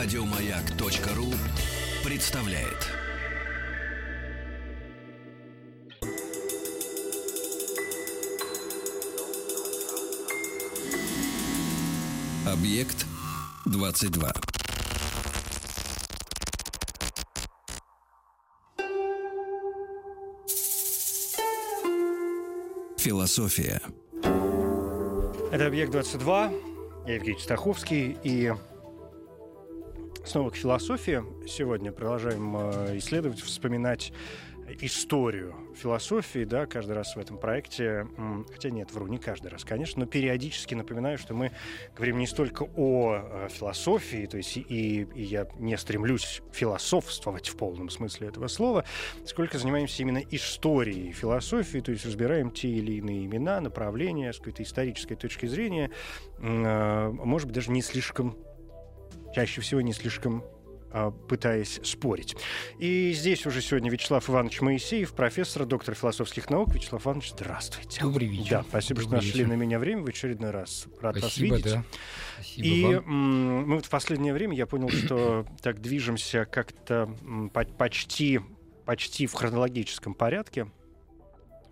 Радиомаяк.ру представляет. Объект 22. Философия. Это «Объект-22», я Евгений Стаховский, и снова к философии. Сегодня продолжаем э, исследовать, вспоминать историю философии, да, каждый раз в этом проекте, хотя нет, вру, не каждый раз, конечно, но периодически напоминаю, что мы говорим не столько о э, философии, то есть и, и я не стремлюсь философствовать в полном смысле этого слова, сколько занимаемся именно историей философии, то есть разбираем те или иные имена, направления с какой-то исторической точки зрения, э, может быть, даже не слишком чаще всего не слишком а, пытаясь спорить. И здесь уже сегодня Вячеслав Иванович Моисеев, профессор, доктор философских наук. Вячеслав Иванович, здравствуйте. Добрый вечер. Да, спасибо, Добрый что нашли вечер. на меня время в очередной раз. Рад спасибо, вас видеть. Да. Спасибо И вам. мы вот в последнее время, я понял, что так движемся как-то почти, почти в хронологическом порядке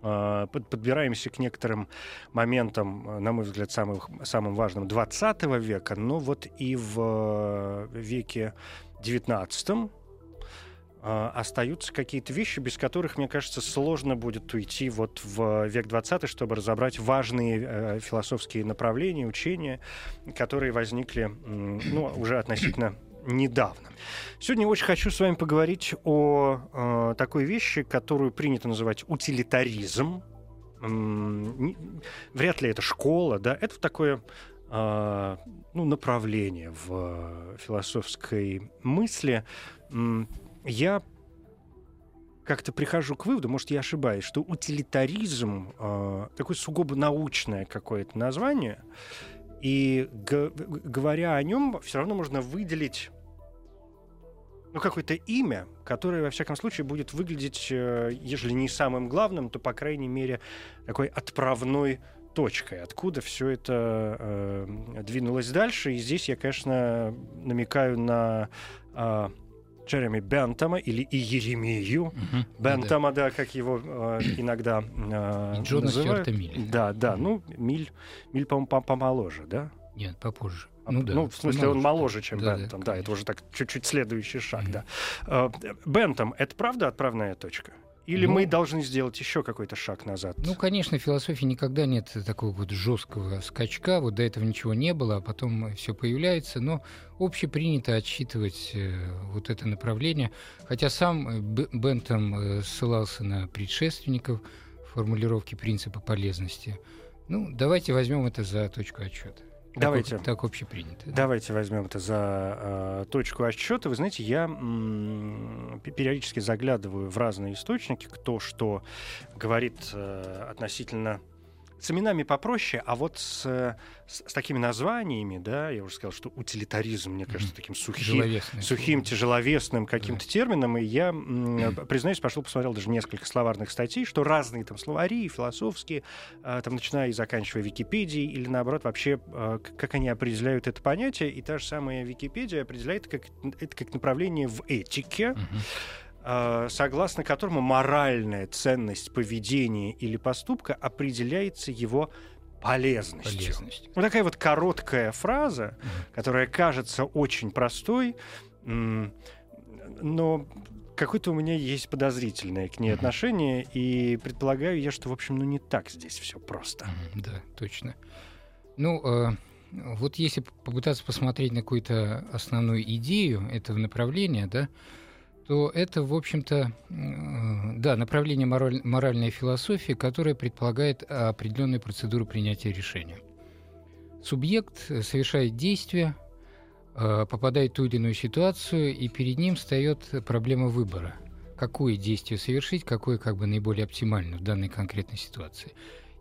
подбираемся к некоторым моментам, на мой взгляд, самым, самым важным 20 века, но вот и в веке XIX а, остаются какие-то вещи, без которых, мне кажется, сложно будет уйти вот в век 20 чтобы разобрать важные э, философские направления, учения, которые возникли ну, уже относительно недавно. Сегодня очень хочу с вами поговорить о э, такой вещи, которую принято называть утилитаризм. Вряд ли это школа, да, это такое э, ну, направление в философской мысли. Я как-то прихожу к выводу, может, я ошибаюсь, что утилитаризм э, такое сугубо научное какое-то название, и говоря о нем, все равно можно выделить ну, какое-то имя, которое, во всяком случае, будет выглядеть, э, если не самым главным, то, по крайней мере, такой отправной точкой, откуда все это э, двинулось дальше. И здесь я, конечно, намекаю на э, Джереми Бентома или и Еремею угу, Бентома, да, да. да, как его э, иногда э, Джона называют. Милли. Да, да, ну, Миль, Миль, по-моему, помоложе, да? Нет, попозже. А, ну, да, ну, в смысле, моложе, он моложе, чем да, Бентом. Да, да, это уже так чуть-чуть следующий шаг, mm-hmm. да. Uh, Бентом — это правда отправная точка? Или ну, мы должны сделать еще какой-то шаг назад? Ну, конечно, в философии никогда нет такого вот жесткого скачка. Вот до этого ничего не было, а потом все появляется. Но общепринято отсчитывать э, вот это направление. Хотя сам э, Бентом э, ссылался на предшественников формулировки принципа полезности. Ну, давайте возьмем это за точку отчета. Давайте. Так, так общепринято. Да? Давайте возьмем это за э, точку отсчета. Вы знаете, я м- периодически заглядываю в разные источники, кто что говорит э, относительно с именами попроще, а вот с, с, с такими названиями, да, я уже сказал, что утилитаризм, мне кажется, таким сухим, сухим тяжеловесным каким-то да. термином, и я, признаюсь, пошел посмотрел даже несколько словарных статей, что разные там словари, философские, а, там, начиная и заканчивая Википедией, или наоборот, вообще, как они определяют это понятие, и та же самая Википедия определяет как, это как направление в этике, Э, согласно которому моральная ценность поведения или поступка определяется его полезностью. Полезность. Вот такая вот короткая фраза, mm которая кажется очень простой, но какое-то у меня есть подозрительное к ней отношение, и предполагаю я, что, в общем, ну не так здесь все просто. Да, точно. Ну, э, вот если попытаться посмотреть на какую-то основную идею этого направления, да, то это, в общем-то, да, направление мораль, моральной философии, которое предполагает определенную процедуру принятия решения. Субъект совершает действие, э, попадает в ту или иную ситуацию, и перед ним встает проблема выбора. Какое действие совершить, какое как бы наиболее оптимально в данной конкретной ситуации.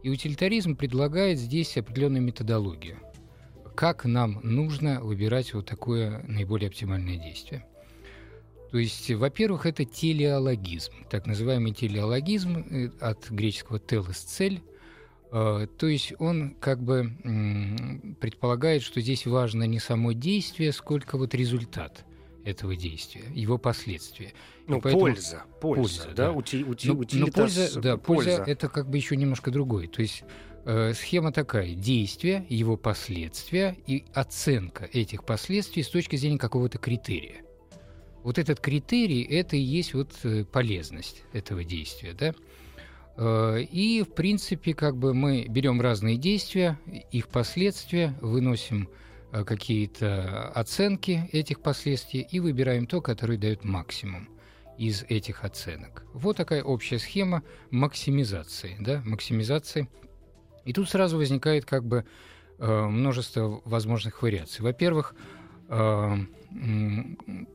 И утилитаризм предлагает здесь определенную методологию. Как нам нужно выбирать вот такое наиболее оптимальное действие. То есть, во-первых, это телеологизм, так называемый телеологизм э, от греческого «телес» — цель, э, то есть он как бы предполагает, что здесь важно не само действие, сколько вот результат этого действия, его последствия. Ну, поэтому... польза, польза, польза, да, да. Ути, ути, но, но польза, да, польза, польза это как бы еще немножко другой. То есть э, схема такая: действие, его последствия и оценка этих последствий с точки зрения какого-то критерия. Вот этот критерий это и есть вот э, полезность этого действия, да. Э, и, в принципе, как бы мы берем разные действия, их последствия, выносим э, какие-то оценки этих последствий и выбираем то, которое дает максимум из этих оценок. Вот такая общая схема максимизации, да, максимизации. И тут сразу возникает как бы множество возможных вариаций. Во-первых,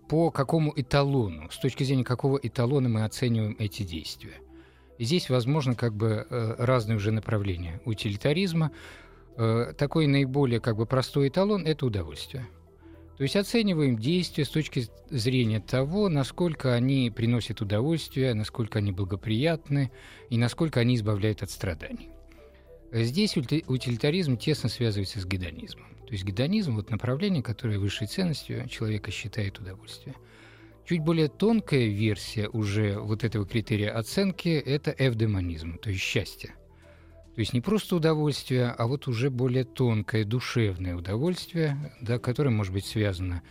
по какому эталону, с точки зрения какого эталона мы оцениваем эти действия – и здесь возможно как бы э, разные уже направления утилитаризма. Э, такой наиболее как бы простой эталон – это удовольствие. То есть оцениваем действия с точки зрения того, насколько они приносят удовольствие, насколько они благоприятны и насколько они избавляют от страданий. Здесь утилитаризм тесно связывается с гедонизмом. То есть гедонизм – вот направление, которое высшей ценностью человека считает удовольствие – Чуть более тонкая версия уже вот этого критерия оценки – это эвдемонизм, то есть счастье. То есть не просто удовольствие, а вот уже более тонкое, душевное удовольствие, да, которое может быть связано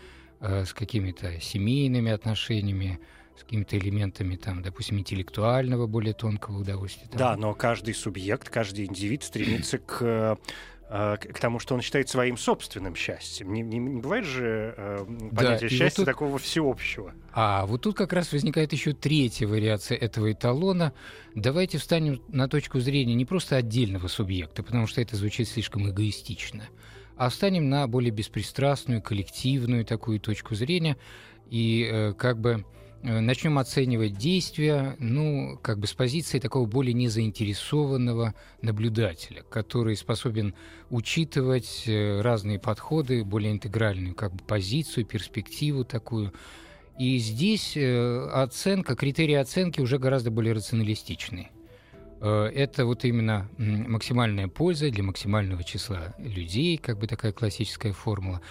э, с какими-то семейными отношениями, с какими-то элементами, там, допустим, интеллектуального, более тонкого удовольствия. Там. Да, но каждый субъект, каждый индивид стремится к Э, к тому, что он считает своим собственным счастьем. Не, не, не бывает же э, понятия да, счастья вот тут... такого всеобщего. А вот тут как раз возникает еще третья вариация этого эталона. Давайте встанем на точку зрения не просто отдельного субъекта, потому что это звучит слишком эгоистично, а встанем на более беспристрастную, коллективную такую точку зрения и э, как бы Э, начнем оценивать действия, ну, как бы с позиции такого более незаинтересованного наблюдателя, который способен учитывать э, разные подходы, более интегральную как бы позицию, перспективу такую. И здесь э, оценка, критерии оценки уже гораздо более рационалистичные. Это вот именно максимальная польза для максимального числа людей, как бы такая классическая формула.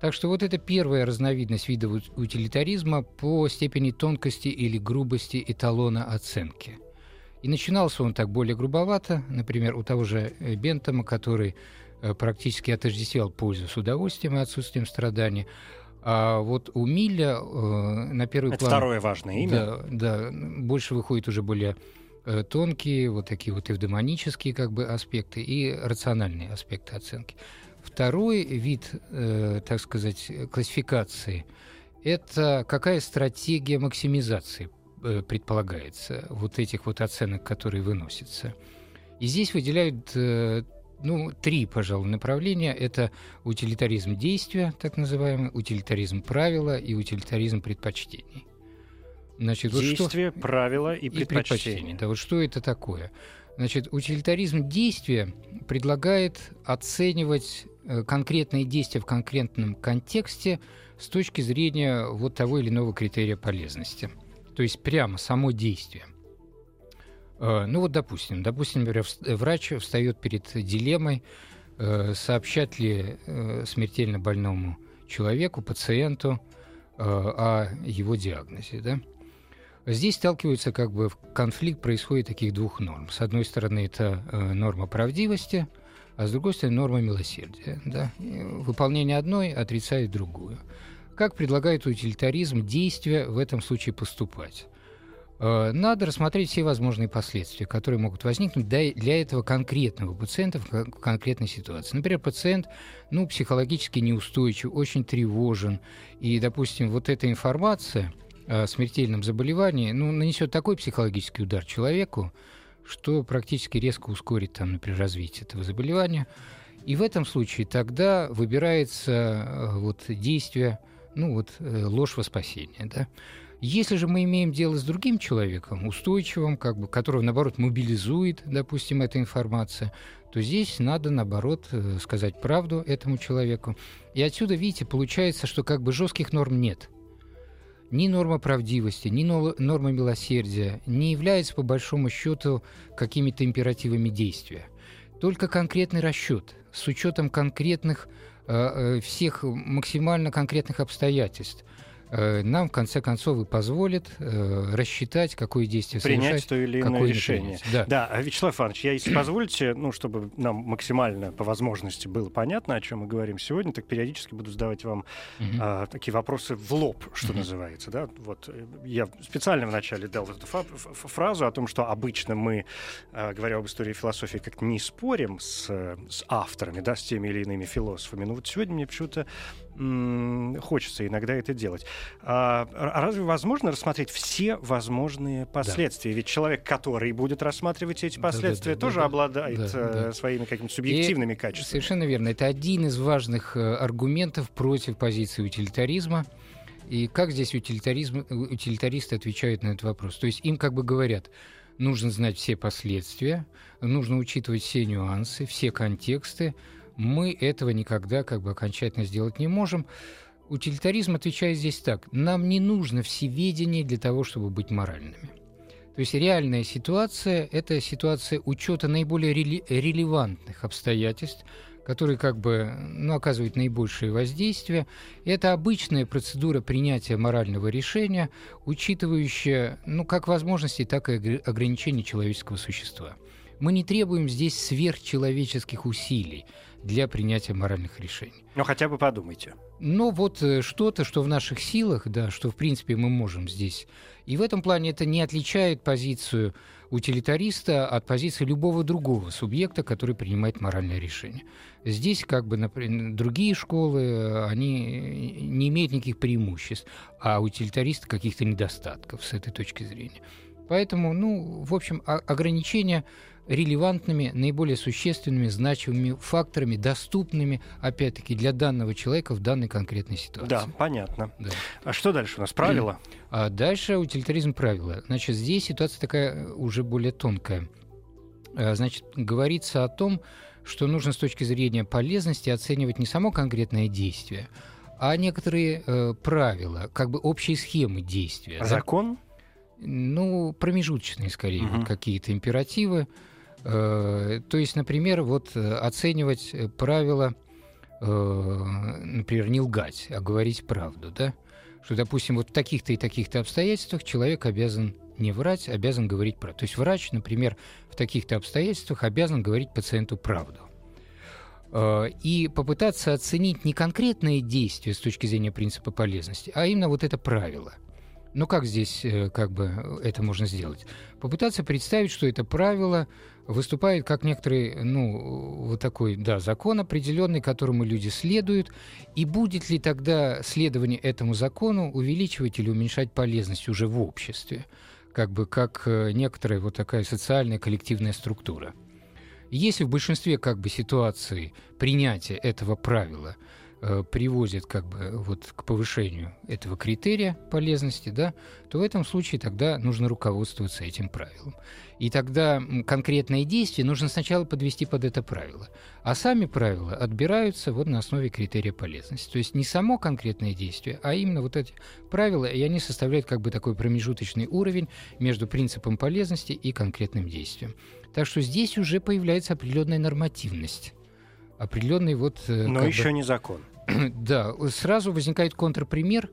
Так что вот это первая разновидность вида утилитаризма по степени тонкости или грубости эталона оценки. И начинался он так более грубовато, например, у того же э, Бентома, который э, практически отождествлял пользу с удовольствием и отсутствием страданий. А вот у Милля э, на первый Это план... второе важное имя. Да, да, больше выходят уже более э, тонкие, вот такие вот эвдемонические как бы аспекты и рациональные аспекты оценки. Второй вид, э, так сказать, классификации – это какая стратегия максимизации э, предполагается вот этих вот оценок, которые выносятся. И здесь выделяют э, ну, три, пожалуй, направления. Это утилитаризм действия, так называемый, утилитаризм правила и утилитаризм предпочтений. Значит, Действие, вот что... правила и предпочтения. и предпочтения. Да, вот что это такое? Значит, утилитаризм действия предлагает оценивать Э, конкретные действия в конкретном контексте с точки зрения вот того или иного критерия полезности. То есть прямо само действие. Э, ну вот, допустим, допустим, например, врач встает перед дилеммой, э, сообщать ли смертельно больному человеку, пациенту о его диагнозе. Да? Здесь сталкиваются как бы конфликт происходит таких двух норм. С одной стороны, это норма правдивости – а с другой стороны норма милосердия. Да? Выполнение одной отрицает другую. Как предлагает утилитаризм действия в этом случае поступать? Э, надо рассмотреть все возможные последствия, которые могут возникнуть для этого конкретного пациента в конкретной ситуации. Например, пациент ну, психологически неустойчив, очень тревожен, и, допустим, вот эта информация смертельном заболевании ну, нанесет такой психологический удар человеку, что практически резко ускорит, там, например, развитие этого заболевания. И в этом случае тогда выбирается э, вот, действие, ну вот э, ложь во спасение. Да? Если же мы имеем дело с другим человеком, устойчивым, как бы, которого, наоборот, мобилизует, допустим, эта информация, то здесь надо, наоборот, э, сказать правду этому человеку. И отсюда, видите, получается, что как бы жестких норм нет – ни норма правдивости, ни норма милосердия не являются, по большому счету, какими-то императивами действия. только конкретный расчет с учетом конкретных э, всех максимально конкретных обстоятельств – Э, нам, в конце концов, и позволит э, рассчитать, какое действие принять то или иное решение. Да. да, а, Вячеслав Иванович, я, если позволите, ну, чтобы нам максимально по возможности было понятно, о чем мы говорим сегодня, так периодически буду задавать вам угу. а, такие вопросы в лоб, что угу. называется. Да? Вот, э, я специально вначале дал эту фразу о том, что обычно мы, а, говоря об истории философии, как не спорим с, с авторами, да, с теми или иными философами. Но вот сегодня мне почему-то хочется иногда это делать. А, а разве возможно рассмотреть все возможные последствия? Да. Ведь человек, который будет рассматривать эти последствия, да, да, да, тоже да, обладает да, э, да. своими какими-то субъективными И качествами. Совершенно верно. Это один из важных э, аргументов против позиции утилитаризма. И как здесь утилитаризм, утилитаристы отвечают на этот вопрос? То есть им как бы говорят, нужно знать все последствия, нужно учитывать все нюансы, все контексты, мы этого никогда как бы окончательно сделать не можем. Утилитаризм отвечает здесь так. Нам не нужно всеведение для того, чтобы быть моральными. То есть реальная ситуация – это ситуация учета наиболее реле- релевантных обстоятельств, которые как бы ну, оказывают наибольшее воздействие. Это обычная процедура принятия морального решения, учитывающая ну, как возможности, так и ограничения человеческого существа. Мы не требуем здесь сверхчеловеческих усилий – для принятия моральных решений. Но хотя бы подумайте. Ну вот э, что-то, что в наших силах, да, что в принципе мы можем здесь. И в этом плане это не отличает позицию утилитариста от позиции любого другого субъекта, который принимает моральное решение. Здесь как бы например, другие школы, э, они не имеют никаких преимуществ, а утилитаристы каких-то недостатков с этой точки зрения. Поэтому, ну, в общем, ограничения релевантными, наиболее существенными, значимыми факторами, доступными, опять-таки, для данного человека в данной конкретной ситуации. Да, понятно. Да. А что дальше у нас? Правила? А дальше утилитаризм правила. Значит, здесь ситуация такая э, уже более тонкая. А, значит, говорится о том, что нужно с точки зрения полезности оценивать не само конкретное действие, а некоторые э, правила, как бы общие схемы действия. Закон? Да? Ну, промежуточные, скорее, угу. вот какие-то императивы. Э, то есть, например, вот э, оценивать э, правила, например, не лгать, а говорить правду, да? Что, допустим, вот в таких-то и таких-то обстоятельствах человек обязан не врать, обязан говорить правду. То есть врач, например, в таких-то обстоятельствах обязан говорить пациенту правду. И попытаться оценить не конкретные действия с точки зрения принципа полезности, а именно вот это правило – ну как здесь э, как бы это можно сделать? Попытаться представить, что это правило выступает как некоторый, ну, вот такой, да, закон определенный, которому люди следуют, и будет ли тогда следование этому закону увеличивать или уменьшать полезность уже в обществе, как бы как э, некоторая вот такая социальная коллективная структура. Если в большинстве как бы ситуаций принятие этого правила – приводит как бы вот к повышению этого критерия полезности, да, то в этом случае тогда нужно руководствоваться этим правилом. И тогда конкретные действия нужно сначала подвести под это правило. А сами правила отбираются вот на основе критерия полезности. То есть не само конкретное действие, а именно вот эти правила, и они составляют как бы такой промежуточный уровень между принципом полезности и конкретным действием. Так что здесь уже появляется определенная нормативность определенный вот... Э, Но еще бы, не закон. Да, сразу возникает контрпример,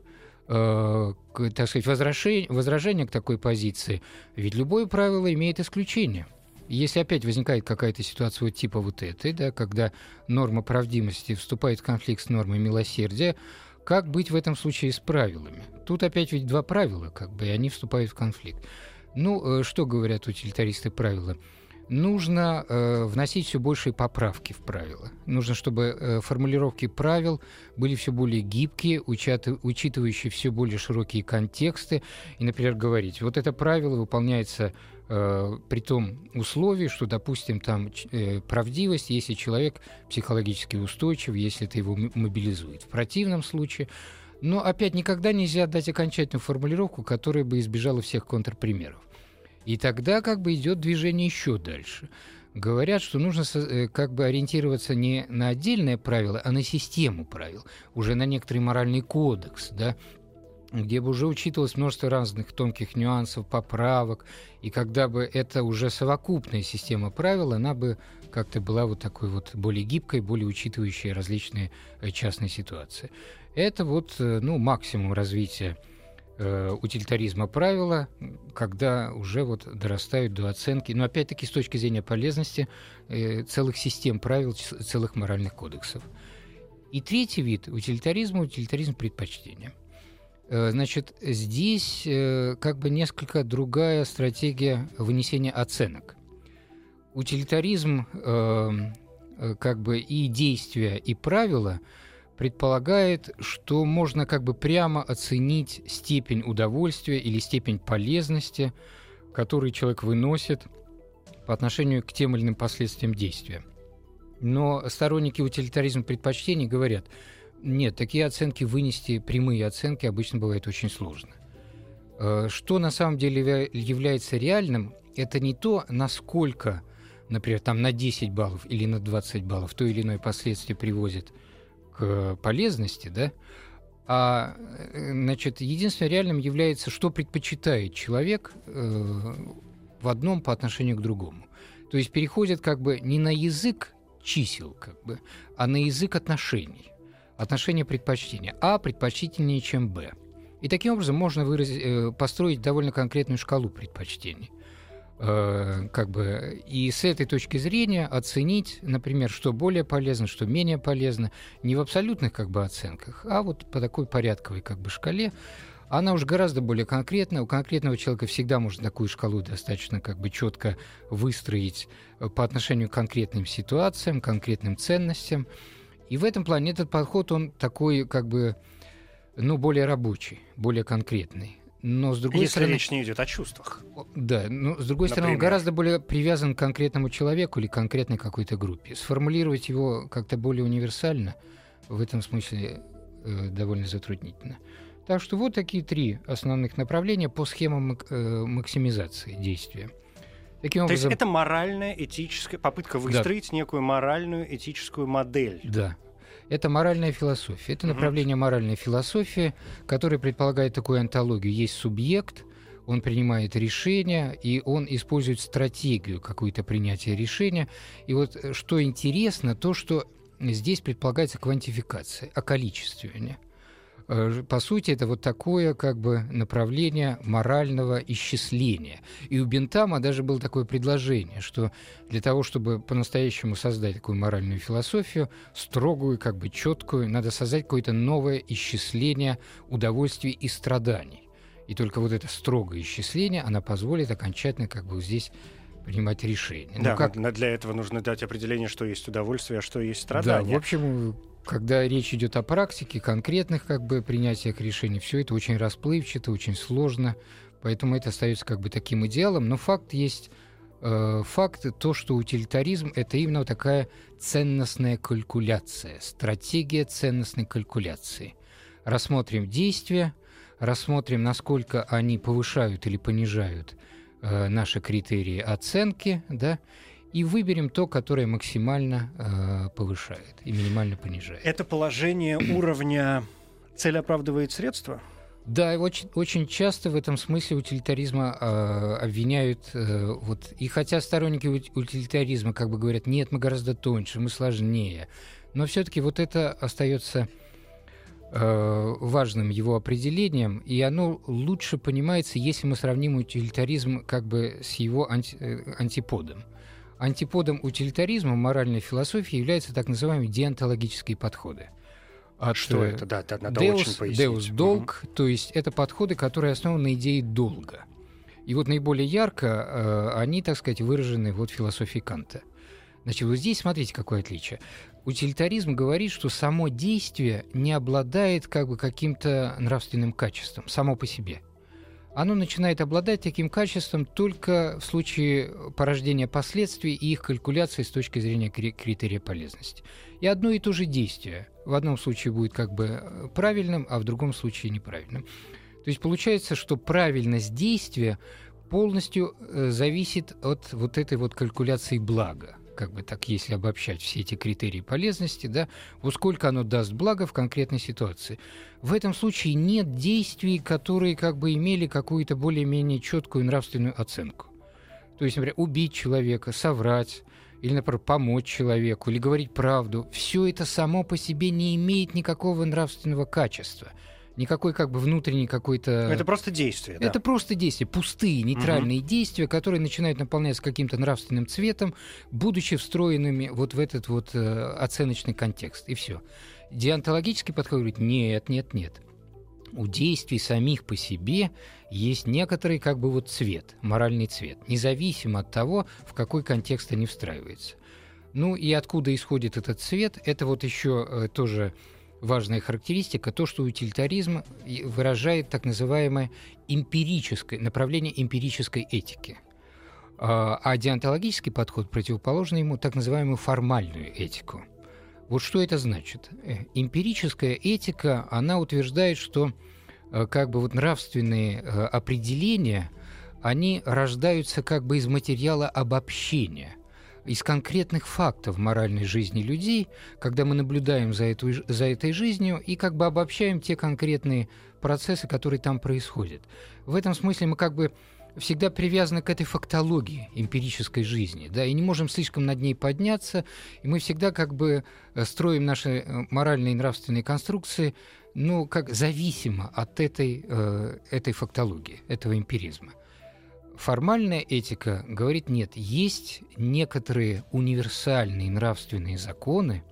э, так сказать, возражение, возражение к такой позиции. Ведь любое правило имеет исключение. Если опять возникает какая-то ситуация вот типа вот этой, да, когда норма правдивости вступает в конфликт с нормой милосердия, как быть в этом случае с правилами? Тут опять ведь два правила, как бы, и они вступают в конфликт. Ну, э, что говорят утилитаристы правила? Нужно э, вносить все большие поправки в правила. Нужно, чтобы э, формулировки правил были все более гибкие, учат, учитывающие все более широкие контексты. И, например, говорить, вот это правило выполняется э, при том условии, что, допустим, там э, правдивость, если человек психологически устойчив, если это его мобилизует. В противном случае но опять никогда нельзя дать окончательную формулировку, которая бы избежала всех контрпримеров. И тогда как бы идет движение еще дальше. Говорят, что нужно э, как бы ориентироваться не на отдельное правило, а на систему правил, уже на некоторый моральный кодекс, да, где бы уже учитывалось множество разных тонких нюансов, поправок, и когда бы это уже совокупная система правил, она бы как-то была вот такой вот более гибкой, более учитывающей различные э, частные ситуации. Это вот э, ну, максимум развития э, утилитаризма правила, когда уже вот дорастают до оценки, но опять-таки с точки зрения полезности э, целых систем правил, целых моральных кодексов. И третий вид утилитаризма – утилитаризм предпочтения – Э, значит, здесь как бы несколько другая стратегия вынесения оценок. Утилитаризм как бы и действия, и правила предполагает, что можно как бы прямо оценить степень удовольствия или степень полезности, который человек выносит по отношению к тем или иным последствиям действия. Но сторонники утилитаризма предпочтений говорят – нет, такие оценки вынести, прямые оценки обычно бывает очень сложно. Э, что на самом деле является реальным, это не то, насколько, например, там на 10 баллов или на 20 баллов то или иное последствие приводит к полезности, да, а э, значит, единственным реальным является, что предпочитает человек э, в одном по отношению к другому. То есть переходит как бы не на язык чисел, как бы, а на язык отношений отношение предпочтения. А предпочтительнее, чем Б. И таким образом можно выразить, э, построить довольно конкретную шкалу предпочтений. Э, как бы, и с этой точки зрения оценить, например, что более полезно, что менее полезно, не в абсолютных как бы, оценках, а вот по такой порядковой как бы, шкале, она уже гораздо более конкретна. У конкретного человека всегда можно такую шкалу достаточно как бы четко выстроить э, по отношению к конкретным ситуациям, конкретным ценностям. И в этом плане этот подход, он такой, как бы, ну, более рабочий, более конкретный. Но с другой Если стороны... речь не идет о чувствах. Да, но с другой Например? стороны, он гораздо более привязан к конкретному человеку или конкретной какой-то группе. Сформулировать его как-то более универсально в этом смысле э, довольно затруднительно. Так что вот такие три основных направления по схемам э, максимизации действия. Таким образом... То есть это моральная, этическая попытка выстроить да. некую моральную, этическую модель. Да. Это моральная философия. Это направление моральной философии, которое предполагает такую антологию. Есть субъект, он принимает решения, и он использует стратегию какую-то принятия решения. И вот э, что интересно, то, что здесь предполагается квантификация, околичествование. Э, по сути, это вот такое как бы направление морального исчисления. И у Бентама даже было такое предложение, что для того, чтобы по-настоящему создать такую моральную философию, строгую, как бы четкую, надо создать какое-то новое исчисление удовольствий и страданий. И только вот это строгое исчисление, она позволит окончательно как бы здесь принимать решения. Да, ну, как... для этого нужно дать определение, что есть удовольствие, а что есть страдание. Да, в общем, когда речь идет о практике, конкретных как бы принятиях решений, все это очень расплывчато, очень сложно, поэтому это остается как бы таким идеалом. Но факт есть э, факт то, что утилитаризм это именно такая ценностная калькуляция, стратегия ценностной калькуляции. Рассмотрим действия, рассмотрим, насколько они повышают или понижают э, наши критерии оценки, да, и выберем то, которое максимально э, повышает и минимально понижает. Это положение уровня цель оправдывает средства? Да, очень, очень часто в этом смысле утилитаризма э, обвиняют, э, вот, и хотя сторонники утилитаризма как бы говорят, нет, мы гораздо тоньше, мы сложнее, но все-таки вот это остается э, важным его определением, и оно лучше понимается, если мы сравним утилитаризм как бы с его анти, э, антиподом. Антиподом утилитаризма моральной философии являются так называемые деонтологические подходы. От Что это? Да, это надо деос, очень пояснить. деос долг, угу. то есть это подходы, которые основаны на идее долга. И вот наиболее ярко э, они, так сказать, выражены вот в философии Канта. Значит, вот здесь смотрите, какое отличие. Утилитаризм говорит, что само действие не обладает как бы каким-то нравственным качеством само по себе – оно начинает обладать таким качеством только в случае порождения последствий и их калькуляции с точки зрения критерия полезности. И одно и то же действие в одном случае будет как бы э, правильным, а в другом случае неправильным. То есть получается, что правильность действия полностью э, зависит от вот этой вот калькуляции блага. Как бы так, если обобщать все эти критерии полезности, да, вот сколько оно даст блага в конкретной ситуации. В этом случае нет действий, которые как бы имели какую-то более-менее четкую нравственную оценку. То есть, например, убить человека, соврать, или, например, помочь человеку, или говорить правду, все это само по себе не имеет никакого нравственного качества – никакой как бы внутренний какой-то... Это просто действие, да? Это просто действия, пустые, нейтральные угу. действия, которые начинают наполняться каким-то нравственным цветом, будучи встроенными вот в этот вот э, оценочный контекст, и все. Диантологический подход говорит, нет, нет, нет. У действий самих по себе есть некоторый как бы вот цвет, моральный цвет, независимо от того, в какой контекст они встраиваются. Ну и откуда исходит этот цвет, это вот еще э, тоже важная характеристика, то, что утилитаризм выражает так называемое эмпирическое, направление эмпирической этики. А, а деонтологический подход противоположный ему так называемую формальную этику. Вот что это значит? Э, эмпирическая этика, она утверждает, что э, как бы вот нравственные э, определения, они рождаются как бы из материала обобщения – из конкретных фактов моральной жизни людей, когда мы наблюдаем за, эту, за этой жизнью и как бы обобщаем те конкретные процессы, которые там происходят. В этом смысле мы как бы всегда привязаны к этой фактологии эмпирической жизни, да, и не можем слишком над ней подняться, и мы всегда как бы э, строим наши э, моральные и нравственные конструкции, ну, как зависимо от этой, э, этой фактологии, этого эмпиризма. Формальная этика говорит нет, есть некоторые универсальные нравственные законы,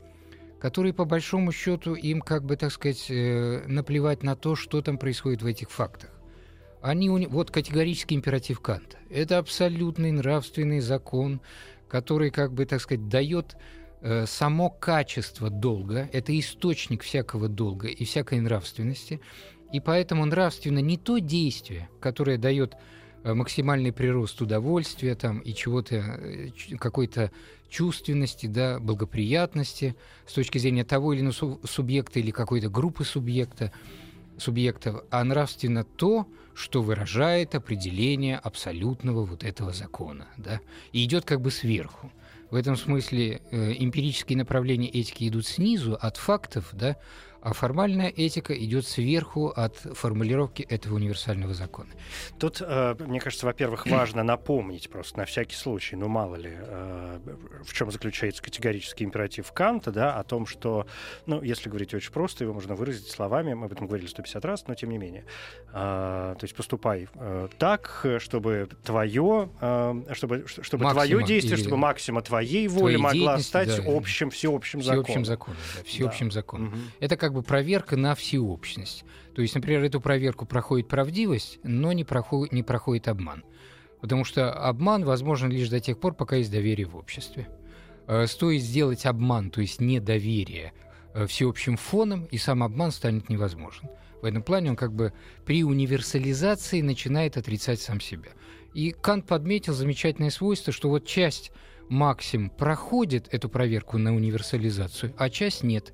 которые по большому счету им как бы, так сказать, э, наплевать на то, что там происходит в этих фактах. Они, вот категорический императив Канта. Это абсолютный нравственный закон, который, как бы, так сказать, дает э, само качество долга, это источник всякого долга и всякой нравственности, и поэтому нравственно не то действие, которое дает максимальный прирост удовольствия там и чего-то, э, какой-то чувственности, да, благоприятности с точки зрения того или иного субъекта или какой-то группы субъекта, субъектов, а нравственно то, что выражает определение абсолютного вот этого закона, да, и идет как бы сверху. В этом смысле э, эмпирические направления этики идут снизу, от фактов, да, а формальная этика идет сверху от формулировки этого универсального закона. Тут, э, мне кажется, во-первых, важно напомнить просто на всякий случай, ну мало ли, э, в чем заключается категорический императив Канта, да, о том, что, ну, если говорить очень просто, его можно выразить словами, мы об этом говорили 150 раз, но тем не менее. Э, то есть поступай так, чтобы твое, чтобы, чтобы твое действие, чтобы максима твоей воли могла стать да, общим, всеобщим, всеобщим законом. законом да, всеобщим да. законом. Угу. Это как бы проверка на всеобщность. То есть, например, эту проверку проходит правдивость, но не проходит, не проходит обман. Потому что обман возможен лишь до тех пор, пока есть доверие в обществе. Э, стоит сделать обман, то есть недоверие, э, всеобщим фоном, и сам обман станет невозможен. В этом плане он как бы при универсализации начинает отрицать сам себя. И Кант подметил замечательное свойство, что вот часть максим проходит эту проверку на универсализацию, а часть нет.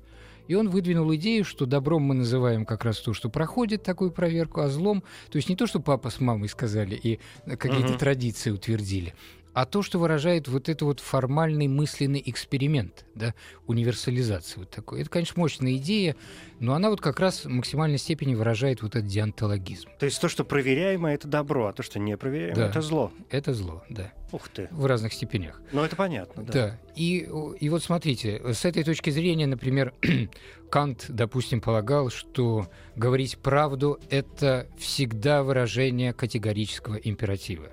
И он выдвинул идею, что добром мы называем как раз то, что проходит такую проверку, а злом, то есть не то, что папа с мамой сказали и какие-то uh-huh. традиции утвердили, а то, что выражает вот это вот формальный мысленный эксперимент, да, универсализация вот такой. Это, конечно, мощная идея, но она вот как раз в максимальной степени выражает вот этот диантологизм. То есть то, что проверяемое, это добро, а то, что не проверяемое, да, это зло. Это зло, да. Ух ты. В разных степенях. Ну, это понятно, да. Да. И, и вот смотрите, с этой точки зрения, например, Кант, допустим, полагал, что говорить правду — это всегда выражение категорического императива.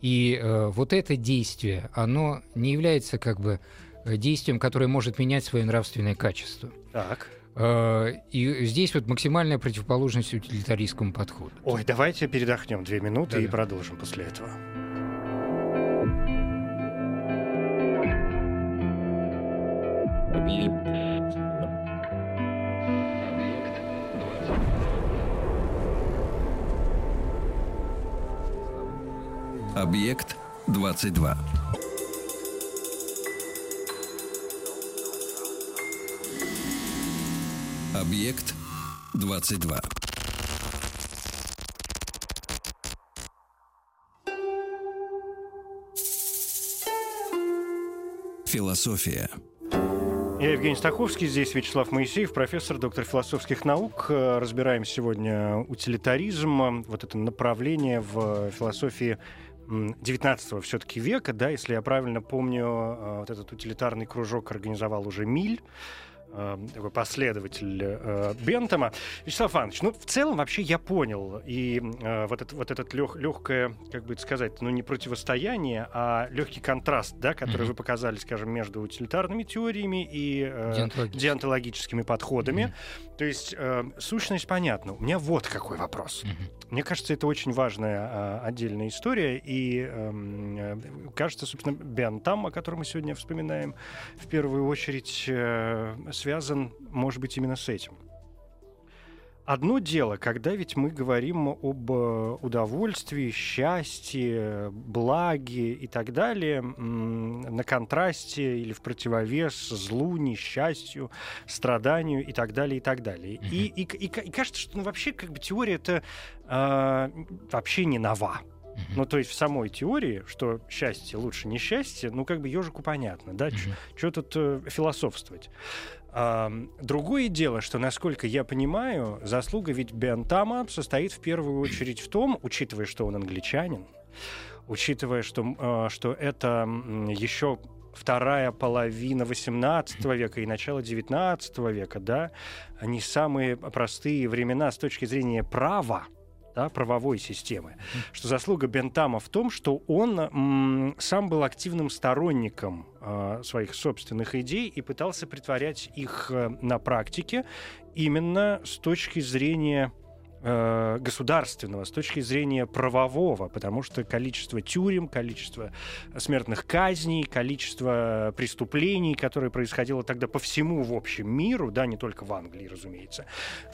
И э, вот это действие, оно не является как бы э, действием, которое может менять свое нравственное качество. Так. Э, и здесь вот максимальная противоположность утилитаристскому подходу. Ой, давайте передохнем две минуты да, и продолжим после этого. Объект 22. Объект 22. Философия. Я Евгений Стаховский, здесь Вячеслав Моисеев, профессор, доктор философских наук. Э, разбираем сегодня утилитаризм, вот это направление в философии 19 все-таки века, да, если я правильно помню, э, вот этот утилитарный кружок организовал уже Миль, э, такой последователь э, Бентома. Вячеслав Иванович, ну, в целом вообще я понял. И э, вот, это, вот этот лег, легкое, как бы сказать, ну, не противостояние, а легкий контраст, да, который mm-hmm. вы показали, скажем, между утилитарными теориями и э, диантологическими подходами. Mm-hmm. То есть э, сущность понятна. У меня вот какой вопрос. Mm-hmm. Мне кажется, это очень важная э, отдельная история. И эм, кажется, собственно, Бентам, о котором мы сегодня вспоминаем, в первую очередь э, связан, может быть, именно с этим. Одно дело, когда ведь мы говорим об э, удовольствии, счастье, благе и так далее, на контрасте или в противовес злу, несчастью, страданию и так далее, и так далее. И, и, и, и кажется, что ну, вообще как бы теория это э, вообще не нова. Ну, то есть в самой теории, что счастье лучше несчастье, ну, как бы ежику понятно, да, mm-hmm. что тут э, философствовать. А, другое дело, что, насколько я понимаю, заслуга ведь Бентама состоит в первую очередь в том, учитывая, что он англичанин, учитывая, что, э, что это еще вторая половина XVIII века и начало XIX века, да, они самые простые времена с точки зрения права, да, правовой системы. Что заслуга Бентама в том, что он м, сам был активным сторонником э, своих собственных идей и пытался притворять их э, на практике именно с точки зрения Э, государственного, с точки зрения правового, потому что количество тюрем, количество смертных казней, количество преступлений, которые происходило тогда по всему в общем миру, да, не только в Англии, разумеется,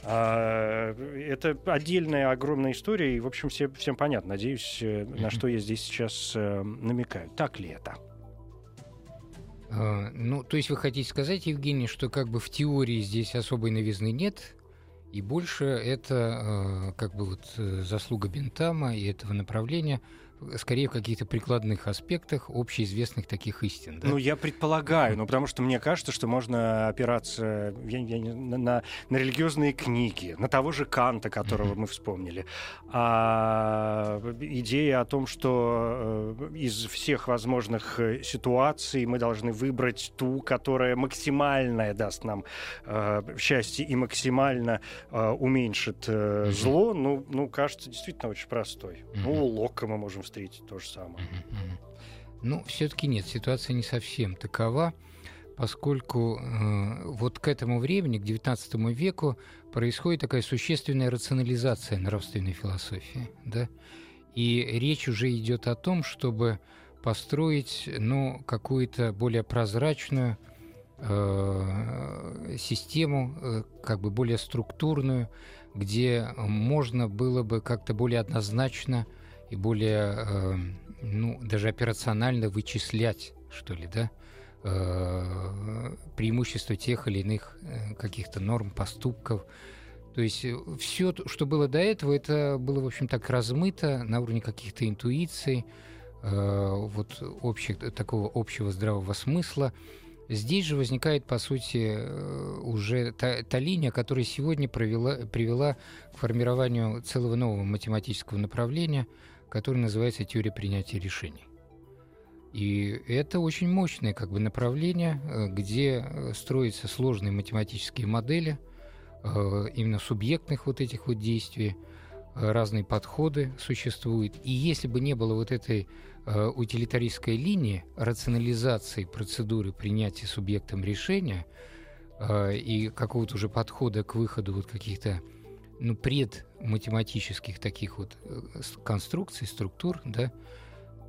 а, это отдельная огромная история, и, в общем, все, всем понятно. Надеюсь, э, на что я здесь сейчас э, намекаю. Так ли это? Ну, то есть вы хотите сказать, Евгений, что как бы в теории здесь особой новизны нет, и больше это э, как бы вот э, заслуга Бентама и этого направления скорее в каких-то прикладных аспектах общеизвестных таких истин. Да? Ну, я предполагаю, ну, потому что мне кажется, что можно опираться я, я, на, на, на религиозные книги, на того же Канта, которого mm-hmm. мы вспомнили. А идея о том, что э, из всех возможных э, ситуаций мы должны выбрать ту, которая максимальное даст нам э, счастье и максимально э, уменьшит э, mm-hmm. зло, ну, ну, кажется, действительно очень простой. Mm-hmm. Ну, Лока мы можем встретить то же самое. Ну, все-таки нет, ситуация не совсем такова, поскольку э, вот к этому времени, к XIX веку, происходит такая существенная рационализация нравственной философии, да, и речь уже идет о том, чтобы построить, ну, какую-то более прозрачную э, систему, э, как бы более структурную, где можно было бы как-то более однозначно и более, э, ну, даже операционально вычислять, что ли, да, э, преимущества тех или иных э, каких-то норм, поступков. То есть все, что было до этого, это было, в общем, так размыто на уровне каких-то интуиций, вот общих, такого общего здравого смысла. Здесь же возникает, по сути, уже та, та линия, которая сегодня провела, привела к формированию целого нового математического направления – который называется теория принятия решений. И это очень мощное как бы, направление, э, где э, строятся сложные математические модели э, именно субъектных вот этих вот действий, разные подходы существуют. И если бы не было вот этой утилитаристской линии рационализации процедуры принятия субъектом решения и какого-то уже подхода к выходу вот каких-то ну, предматематических таких вот э, конструкций, структур, да,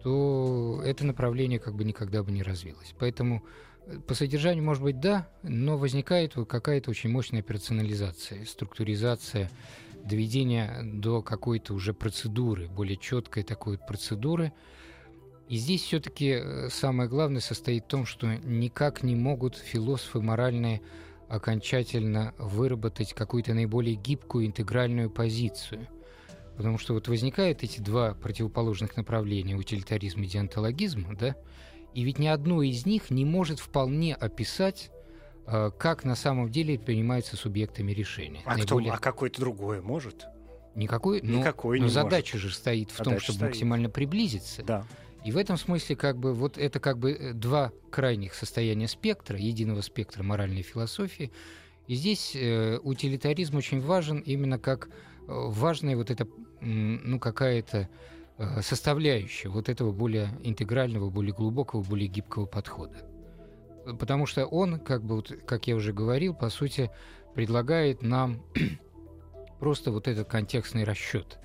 то это направление как бы никогда бы не развилось. Поэтому э, по содержанию, может быть, да, но возникает какая-то очень мощная персонализация, структуризация, доведение до какой-то уже процедуры, более четкой такой процедуры. И здесь все-таки э, самое главное состоит в том, что никак не могут философы моральные окончательно выработать какую-то наиболее гибкую интегральную позицию. Потому что вот возникают эти два противоположных направления, утилитаризм и диантологизм, да, И ведь ни одно из них не может вполне описать э, как на самом деле принимаются субъектами решения. А, Наиболее... кто, а какое-то другое может? Никакой, Никакой но, не задача может. же стоит в задача том, чтобы стоит. максимально приблизиться. Да. И в этом смысле как бы вот это как бы э, два крайних состояния спектра, единого спектра моральной философии. И здесь э, утилитаризм очень важен именно как э, важная вот эта ну какая-то э, составляющая вот этого более интегрального, более глубокого, более гибкого подхода. Потому что он, как бы, вот, как я уже говорил, по сути, предлагает нам просто вот этот контекстный расчет,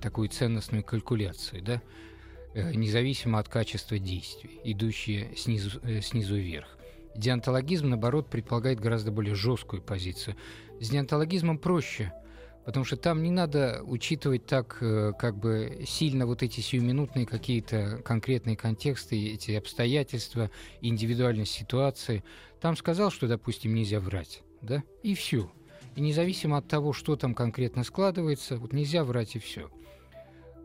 такую ценностную калькуляцию, да, независимо от качества действий, идущие снизу, э, снизу вверх. Диантологизм, наоборот, предполагает гораздо более жесткую позицию. С диантологизмом проще, потому что там не надо учитывать так как бы сильно вот эти сиюминутные какие-то конкретные контексты, эти обстоятельства, индивидуальность ситуации. Там сказал, что, допустим, нельзя врать, да, и все. И независимо от того, что там конкретно складывается, вот нельзя врать и все.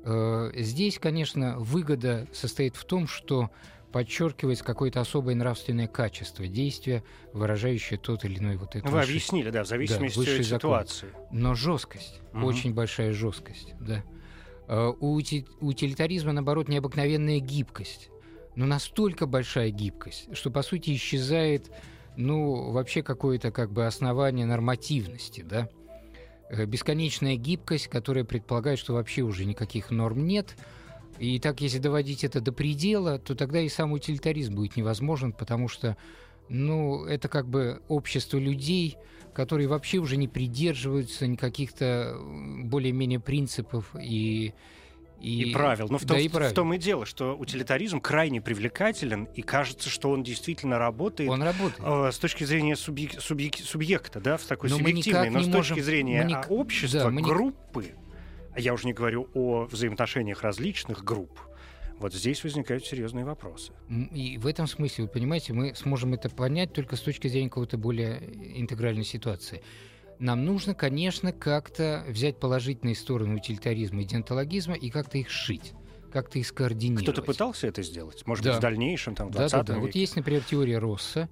Э, здесь, конечно, выгода состоит в том, что подчеркивается какое-то особое нравственное качество действия, выражающее тот или иной вот это. Вы высший, объяснили, да, в зависимости да, от ситуации. Закон. Но жесткость, угу. очень большая жесткость, да. Э, у утилитаризма, наоборот, необыкновенная гибкость. Но настолько большая гибкость, что, по сути, исчезает ну, вообще какое-то как бы основание нормативности, да, бесконечная гибкость, которая предполагает, что вообще уже никаких норм нет, и так, если доводить это до предела, то тогда и сам утилитаризм будет невозможен, потому что, ну, это как бы общество людей, которые вообще уже не придерживаются никаких-то более-менее принципов и и, и правил. Но в, да том, и в том и дело, что утилитаризм крайне привлекателен, и кажется, что он действительно работает. Он работает. Э, с точки зрения субъек, субъек, субъекта, да, в такой но субъективной, но с точки можем... зрения мы а, общества, да, группы, не... а я уже не говорю о взаимоотношениях различных групп, вот здесь возникают серьезные вопросы. И в этом смысле, вы понимаете, мы сможем это понять только с точки зрения какой-то более интегральной ситуации нам нужно, конечно, как-то взять положительные стороны утилитаризма и деонтологизма и как-то их сшить как-то их скоординировать. Кто-то пытался это сделать? Может да. быть, в дальнейшем, там, в 20 да, да, да. Вот есть, например, теория Росса,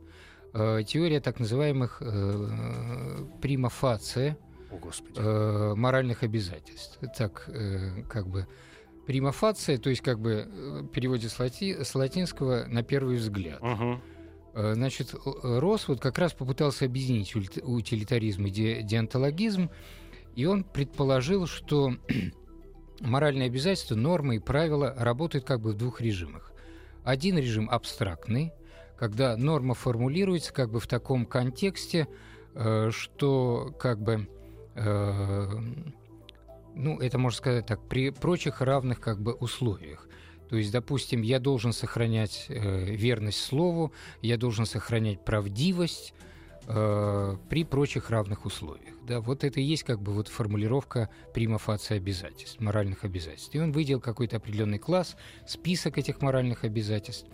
э, теория так называемых э, примафация э, моральных обязательств. Так, э, как бы примафация, то есть как бы э, переводе с, лати, с латинского на первый взгляд. Угу. Э, значит, Росс вот как раз попытался объединить утилитаризм и деонтологизм, и он предположил, что моральные обязательства, нормы и правила работают как бы в двух режимах. Один режим абстрактный, когда норма формулируется как бы в таком контексте, э, что как бы э, ну, это можно сказать так, при прочих равных как бы условиях. То есть, допустим, я должен сохранять э, верность слову, я должен сохранять правдивость э, при прочих равных условиях. Да, вот это и есть как бы вот формулировка примафации обязательств, моральных обязательств. И он выделил какой-то определенный класс, список этих моральных обязательств.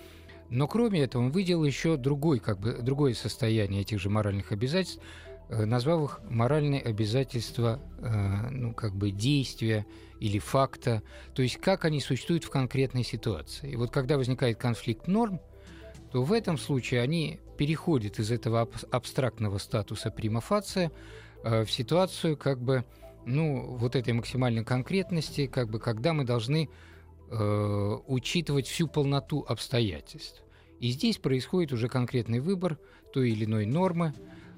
Но кроме этого он выделил еще другой, как бы, другое состояние этих же моральных обязательств, э, назвав их моральные обязательства, э, ну, как бы действия или факта, то есть как они существуют в конкретной ситуации. И вот когда возникает конфликт норм, то в этом случае они переходят из этого абстрактного статуса примафация э, в ситуацию как бы ну, вот этой максимальной конкретности, как бы когда мы должны э, учитывать всю полноту обстоятельств. И здесь происходит уже конкретный выбор той или иной нормы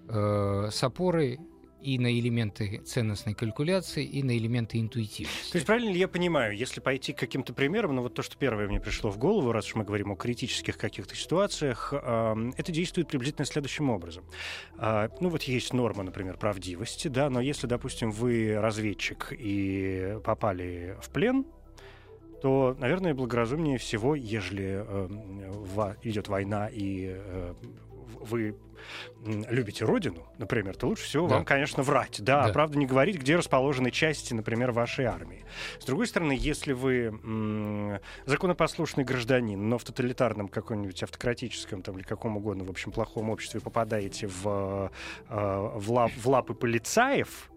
э, с опорой и на элементы ценностной калькуляции, и на элементы интуитивности. То есть правильно ли я понимаю, если пойти к каким-то примерам, ну вот то, что первое мне пришло в голову, раз уж мы говорим о критических каких-то ситуациях, э, это действует приблизительно следующим образом. Э, ну вот есть норма, например, правдивости, да, но если, допустим, вы разведчик и попали в плен, то, наверное, благоразумнее всего, ежели э, идет война и э, вы любите родину, например, то лучше всего да. вам, конечно, врать. Да, да, правда, не говорить, где расположены части, например, вашей армии. С другой стороны, если вы м- законопослушный гражданин, но в тоталитарном каком-нибудь автократическом там, или каком угодно, в общем, плохом обществе попадаете в, э, в, лап, в лапы полицаев,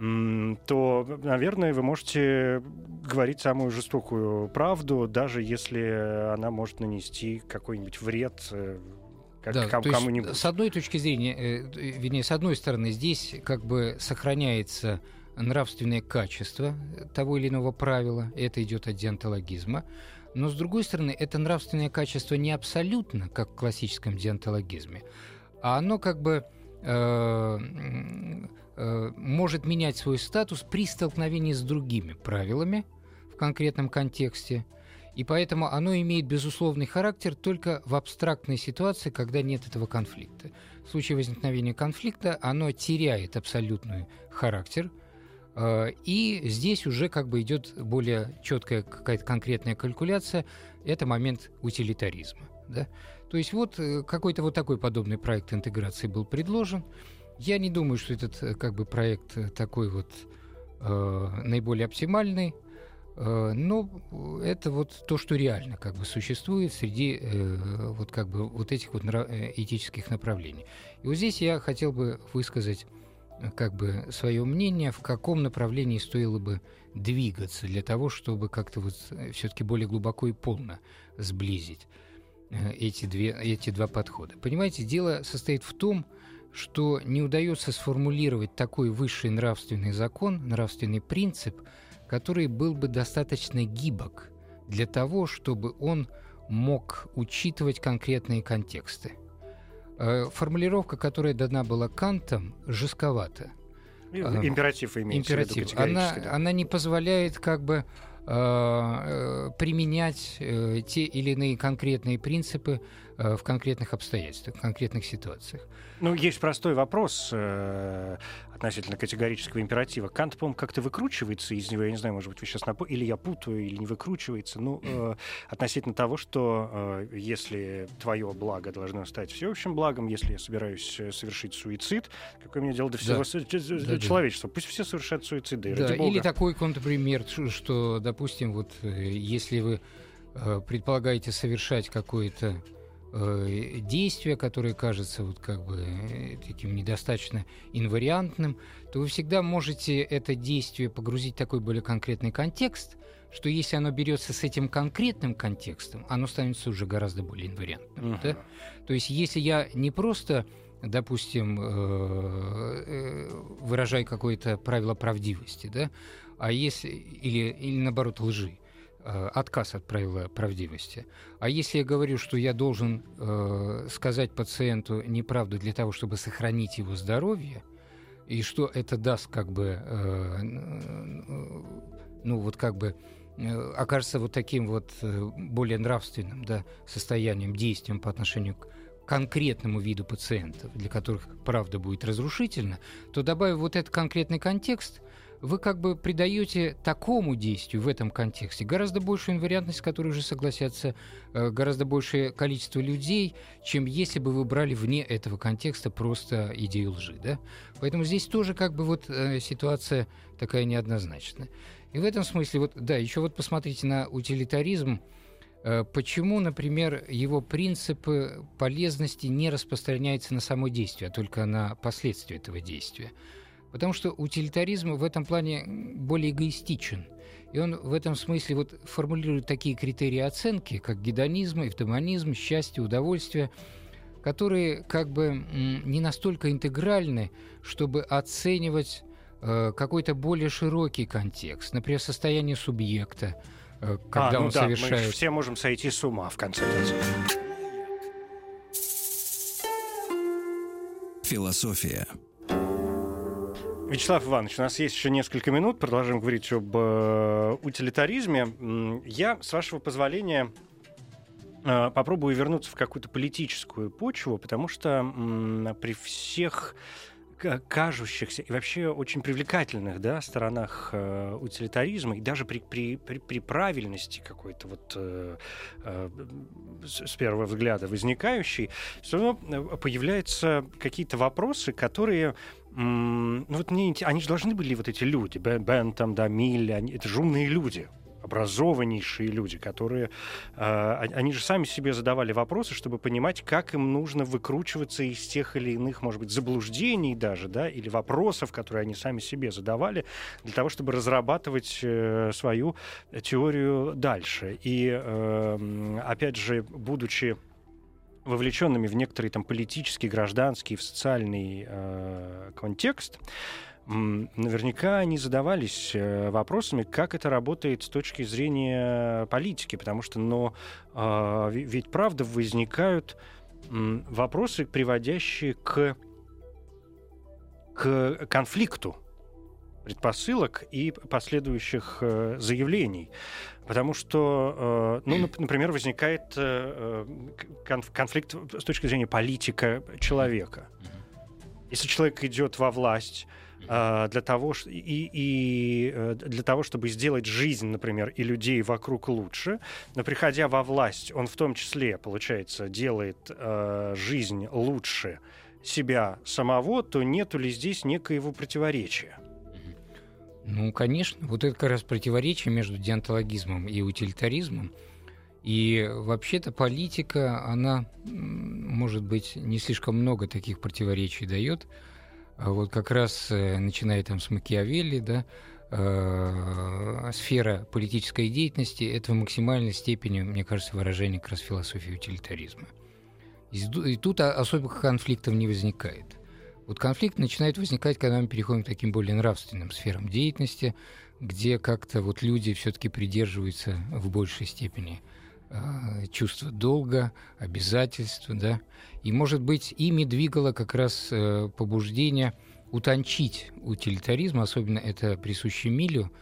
то, наверное, вы можете говорить самую жестокую правду, даже если она может нанести какой-нибудь вред э, как, да, кому, кому-нибудь. С одной точки зрения, э, вернее, с одной стороны, здесь как бы сохраняется нравственное качество того или иного правила, это идет от диантологизма. Но, с другой стороны, это нравственное качество не абсолютно, как в классическом диантологизме, а оно как бы э, э, может менять свой статус при столкновении с другими правилами в конкретном контексте. И поэтому оно имеет безусловный характер только в абстрактной ситуации, когда нет этого конфликта. В случае возникновения конфликта оно теряет абсолютный характер – Э, и здесь уже как бы идет более четкая какая-то конкретная калькуляция. Это момент утилитаризма. Да? То есть вот э, какой-то вот такой подобный проект интеграции был предложен. Я не думаю, что этот э, как бы проект такой вот э, наиболее оптимальный, но это вот то, что реально как бы существует среди э, вот как бы вот этих вот этических направлений. И вот здесь я хотел бы высказать как бы свое мнение, в каком направлении стоило бы двигаться для того, чтобы как-то вот э, все-таки более глубоко и полно сблизить э, эти, две, эти два подхода. Понимаете, дело состоит в том, что не удается сформулировать такой высший нравственный закон, нравственный принцип, который был бы достаточно гибок для того, чтобы он мог учитывать конкретные контексты. Э, формулировка, которая дана была Кантом, жестковата. Императив имеется Императив. В виду она, да. она не позволяет как бы э, э, применять те или иные конкретные принципы в конкретных обстоятельствах, в конкретных ситуациях. Ну, есть простой вопрос. Э, относительно категорического императива. Кант, по-моему, как-то выкручивается из него, я не знаю, может быть, вы сейчас напо... или я путаю, или не выкручивается, ну, э, относительно того, что э, если твое благо должно стать всеобщим благом, если я собираюсь э, совершить суицид, какое мне дело до всего да. человечества? Пусть все совершают суициды, да, Или такой контрпример, что, допустим, вот э, если вы э, предполагаете совершать какое-то Э, действие, которое кажется вот как бы э, таким недостаточно инвариантным, то вы всегда можете это действие погрузить в такой более конкретный контекст, что если оно берется с этим конкретным контекстом, оно становится уже гораздо более инвариантным. Uh-huh. Да? То есть если я не просто допустим, э, выражаю какое-то правило правдивости, да, а если или, или наоборот лжи, Э, отказ от правила правдивости. А если я говорю, что я должен э, сказать пациенту неправду для того, чтобы сохранить его здоровье, и что это даст как бы, э, ну вот как бы э, окажется вот таким вот э, более нравственным да, состоянием, действием по отношению к конкретному виду пациентов, для которых правда будет разрушительна, то добавив вот этот конкретный контекст, вы как бы придаете такому действию в этом контексте гораздо большую инвариантность, с которой уже согласятся э, гораздо большее количество людей, чем если бы вы брали вне этого контекста просто идею лжи. Да? Поэтому здесь тоже как бы вот э, ситуация такая неоднозначная. И в этом смысле, вот, да, еще вот посмотрите на утилитаризм, э, Почему, например, его принципы полезности не распространяются на само действие, а только на последствия этого действия? Потому что утилитаризм в этом плане более эгоистичен. И он в этом смысле вот формулирует такие критерии оценки, как гедонизм, эвдемонизм, счастье, удовольствие, которые как бы не настолько интегральны, чтобы оценивать э, какой-то более широкий контекст, например, состояние субъекта, э, когда а, ну он да, совершает... Мы все можем сойти с ума, в конце концов. Философия. Вячеслав Иванович, у нас есть еще несколько минут. Продолжим говорить об э, утилитаризме. Я, с вашего позволения, э, попробую вернуться в какую-то политическую почву, потому что э, при всех кажущихся и вообще очень привлекательных да, сторонах э, утилитаризма и даже при, при, при, при правильности какой-то вот э, э, с первого взгляда возникающей, все равно э, появляются какие-то вопросы, которые ну вот мне они же должны были вот эти люди, Бен, там, да, Милли, они, это же люди, образованнейшие люди, которые, э, они же сами себе задавали вопросы, чтобы понимать, как им нужно выкручиваться из тех или иных, может быть, заблуждений даже, да, или вопросов, которые они сами себе задавали, для того, чтобы разрабатывать э, свою теорию дальше. И, э, опять же, будучи вовлеченными в некоторый там политический, гражданский, в социальный э, контекст, наверняка они задавались э, вопросами, как это работает с точки зрения политики, потому что, но э, ведь правда возникают вопросы, приводящие к, к конфликту предпосылок и последующих э, заявлений. Потому что, э, ну, например, возникает э, конфликт с точки зрения политика человека. Если человек идет во власть, а, для того, и, и э, для того, чтобы сделать жизнь, например, и людей вокруг лучше. Но приходя во власть, он в том числе, получается, делает э, жизнь лучше себя самого, то нету ли здесь некоего противоречия? Ну, конечно. Вот это как раз противоречие между диантологизмом и утилитаризмом. И вообще-то политика, она, может быть, не слишком много таких противоречий дает. А вот как раз э, начиная там с Макиавелли, да, э, сфера политической деятельности – это в максимальной степени, мне кажется, выражение как раз философии утилитаризма. И тут особых конфликтов не возникает. Вот конфликт начинает возникать, когда мы переходим к таким более нравственным сферам деятельности, где как-то вот люди все-таки придерживаются в большей степени э, чувства долга, обязательства, да, и, может быть, ими двигало как раз э, побуждение утончить утилитаризм, особенно это присуще Милю,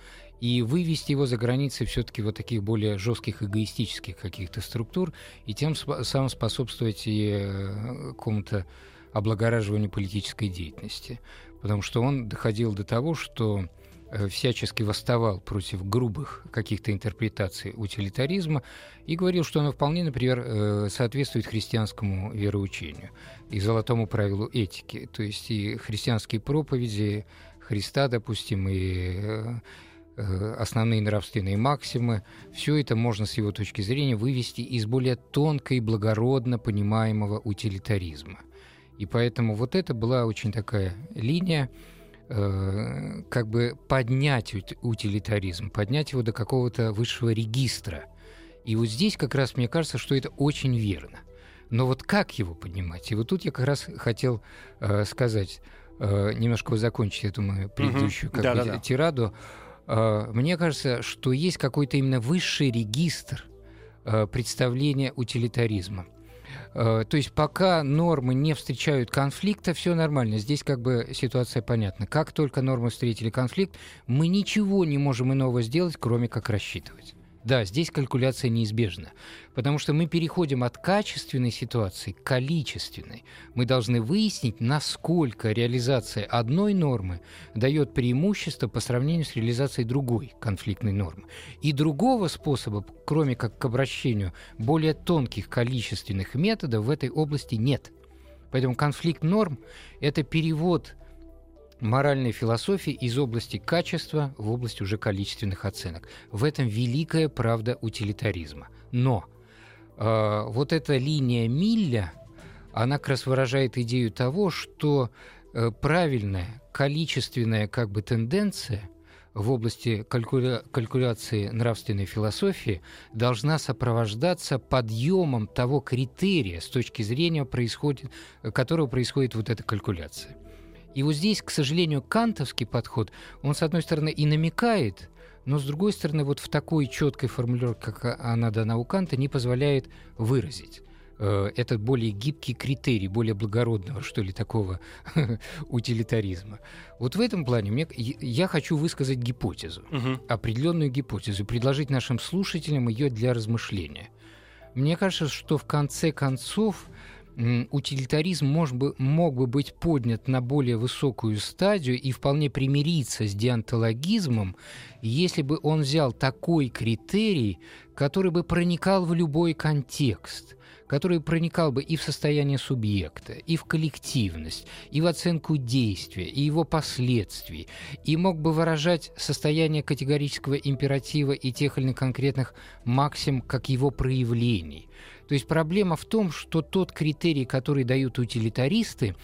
и вывести его за границы все-таки вот таких более жестких эгоистических каких-то структур, и тем самым способствовать и э, какому-то облагораживанию политической деятельности. Потому что он доходил до того, что Э, всячески восставал против грубых каких-то интерпретаций утилитаризма и говорил, что оно вполне, например, э, соответствует христианскому вероучению и золотому правилу этики. То есть и христианские проповеди Христа, допустим, и э, основные нравственные максимы, все это можно с его точки зрения вывести из более тонкой, благородно понимаемого утилитаризма. И поэтому вот это была очень такая линия, э, как бы поднять утилитаризм, поднять его до какого-то высшего регистра. И вот здесь как раз мне кажется, что это очень верно. Но вот как его поднимать? И вот тут я как раз хотел э, сказать, э, немножко закончить эту мою предыдущую как бы, да, тираду. Э, мне кажется, что есть какой-то именно высший регистр э, представления утилитаризма. Э, то есть пока нормы не встречают конфликта, все нормально. Здесь как бы ситуация понятна. Как только нормы встретили конфликт, мы ничего не можем иного сделать, кроме как рассчитывать. Да, здесь калькуляция неизбежна, потому что мы переходим от качественной ситуации к количественной. Мы должны выяснить, насколько реализация одной нормы дает преимущество по сравнению с реализацией другой конфликтной нормы. И другого способа, кроме как к обращению более тонких количественных методов, в этой области нет. Поэтому конфликт норм – это перевод моральной философии из области качества в область уже количественных оценок. В этом великая правда утилитаризма. Но э, вот эта линия Милля, она как раз выражает идею того, что э, правильная количественная как бы тенденция в области калькуля... калькуляции нравственной философии должна сопровождаться подъемом того критерия, с точки зрения происходит, которого происходит вот эта калькуляция. И вот здесь, к сожалению, кантовский подход, он, с одной стороны, и намекает, но, с другой стороны, вот в такой четкой формулировке, как она дана у Канта, не позволяет выразить э, этот более гибкий критерий, более благородного, что ли, такого утилитаризма. Вот в этом плане мне, я хочу высказать гипотезу, угу. определенную гипотезу, предложить нашим слушателям ее для размышления. Мне кажется, что в конце концов утилитаризм может бы, мог бы быть поднят на более высокую стадию и вполне примириться с диантологизмом, если бы он взял такой критерий, который бы проникал в любой контекст, который проникал бы и в состояние субъекта, и в коллективность, и в оценку действия, и его последствий, и мог бы выражать состояние категорического императива и тех или иных конкретных максим как его проявлений. То есть проблема в том, что тот критерий, который дают утилитаристы,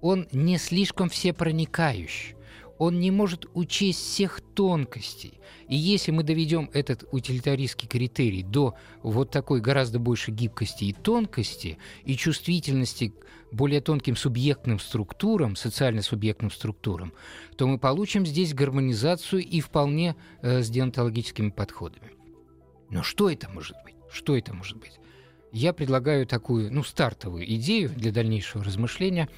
он не слишком всепроникающий он не может учесть всех тонкостей. И если мы доведем этот утилитаристский критерий до вот такой гораздо больше гибкости и тонкости, и чувствительности к более тонким субъектным структурам, социально-субъектным структурам, то мы получим здесь гармонизацию и вполне э, с деонтологическими подходами. Но что это может быть? Что это может быть? Я предлагаю такую, ну, стартовую идею для дальнейшего размышления,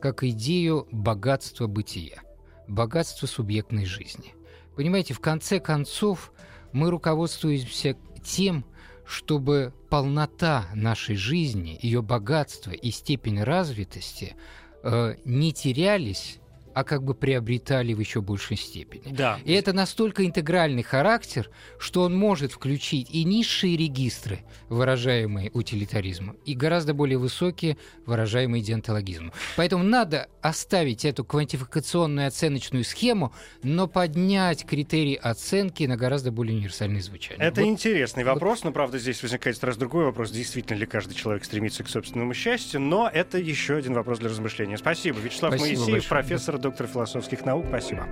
как идею богатства бытия богатство субъектной жизни. Понимаете, в конце концов мы руководствуемся тем, чтобы полнота нашей жизни, ее богатство и степень развитости э, не терялись а как бы приобретали в еще большей степени. Да. И это настолько интегральный характер, что он может включить и низшие регистры, выражаемые утилитаризмом, и гораздо более высокие, выражаемые диантологизмом. Поэтому надо оставить эту квантификационную оценочную схему, но поднять критерии оценки на гораздо более универсальное звучание. Это вот. интересный вопрос, но, правда, здесь возникает сразу другой вопрос, действительно ли каждый человек стремится к собственному счастью, но это еще один вопрос для размышления. Спасибо. Вячеслав Спасибо Моисеев, большое. профессор доктор философских наук. Спасибо.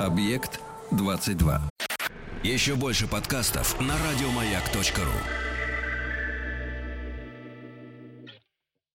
Объект 22. Еще больше подкастов на радиомаяк.ру.